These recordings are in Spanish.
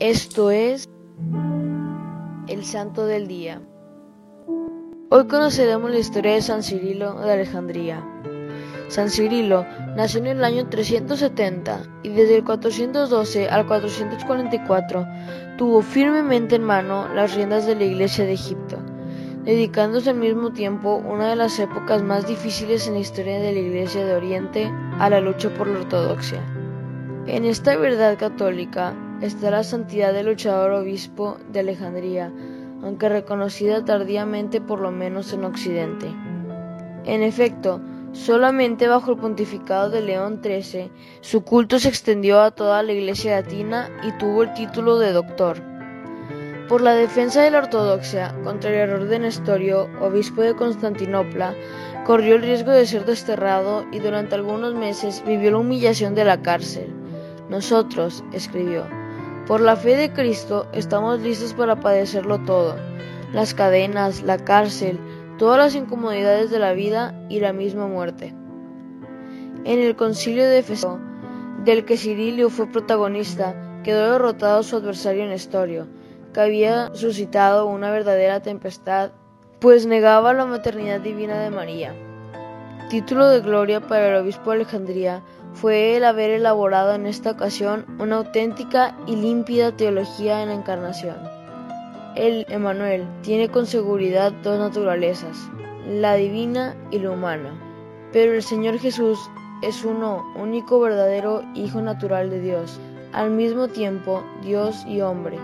Esto es el Santo del Día. Hoy conoceremos la historia de San Cirilo de Alejandría. San Cirilo nació en el año 370 y desde el 412 al 444 tuvo firmemente en mano las riendas de la Iglesia de Egipto, dedicándose al mismo tiempo una de las épocas más difíciles en la historia de la Iglesia de Oriente a la lucha por la ortodoxia. En esta verdad católica está la santidad del luchador obispo de Alejandría, aunque reconocida tardíamente por lo menos en Occidente. En efecto, solamente bajo el pontificado de León XIII, su culto se extendió a toda la Iglesia latina y tuvo el título de doctor. Por la defensa de la ortodoxia contra el error de Nestorio, obispo de Constantinopla, corrió el riesgo de ser desterrado y durante algunos meses vivió la humillación de la cárcel. Nosotros, escribió, por la fe de Cristo estamos listos para padecerlo todo, las cadenas, la cárcel, todas las incomodidades de la vida y la misma muerte. En el concilio de Efeso, del que Cirilio fue protagonista, quedó derrotado su adversario Nestorio, que había suscitado una verdadera tempestad, pues negaba la maternidad divina de María. Título de gloria para el obispo de Alejandría fue el haber elaborado en esta ocasión una auténtica y límpida teología en la encarnación. El Emanuel tiene con seguridad dos naturalezas, la divina y la humana, pero el Señor Jesús es uno, único verdadero Hijo natural de Dios, al mismo tiempo Dios y hombre.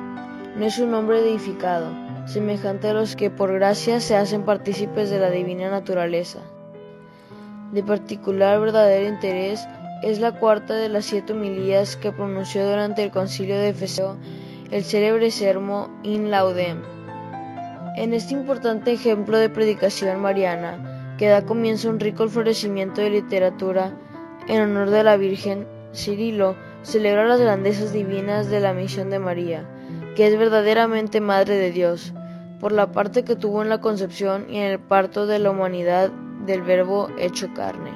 No es un hombre deificado, semejante a los que por gracia se hacen partícipes de la divina naturaleza. De particular verdadero interés es la cuarta de las siete homilías que pronunció durante el concilio de Efeso el célebre sermo In Laudem. En este importante ejemplo de predicación mariana, que da comienzo a un rico florecimiento de literatura en honor de la Virgen, Cirilo celebra las grandezas divinas de la misión de María, que es verdaderamente Madre de Dios, por la parte que tuvo en la concepción y en el parto de la humanidad del Verbo hecho carne.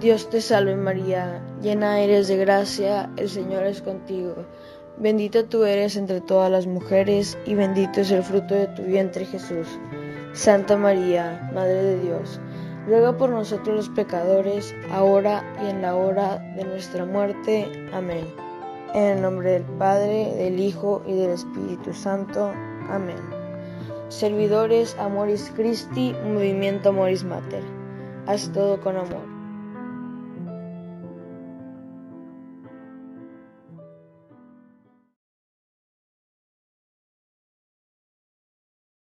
Dios te salve María, llena eres de gracia, el Señor es contigo. Bendita tú eres entre todas las mujeres y bendito es el fruto de tu vientre Jesús. Santa María, Madre de Dios, ruega por nosotros los pecadores, ahora y en la hora de nuestra muerte. Amén. En el nombre del Padre, del Hijo y del Espíritu Santo. Amén. Servidores Amoris Christi, Movimiento Amoris Mater. Haz todo con amor.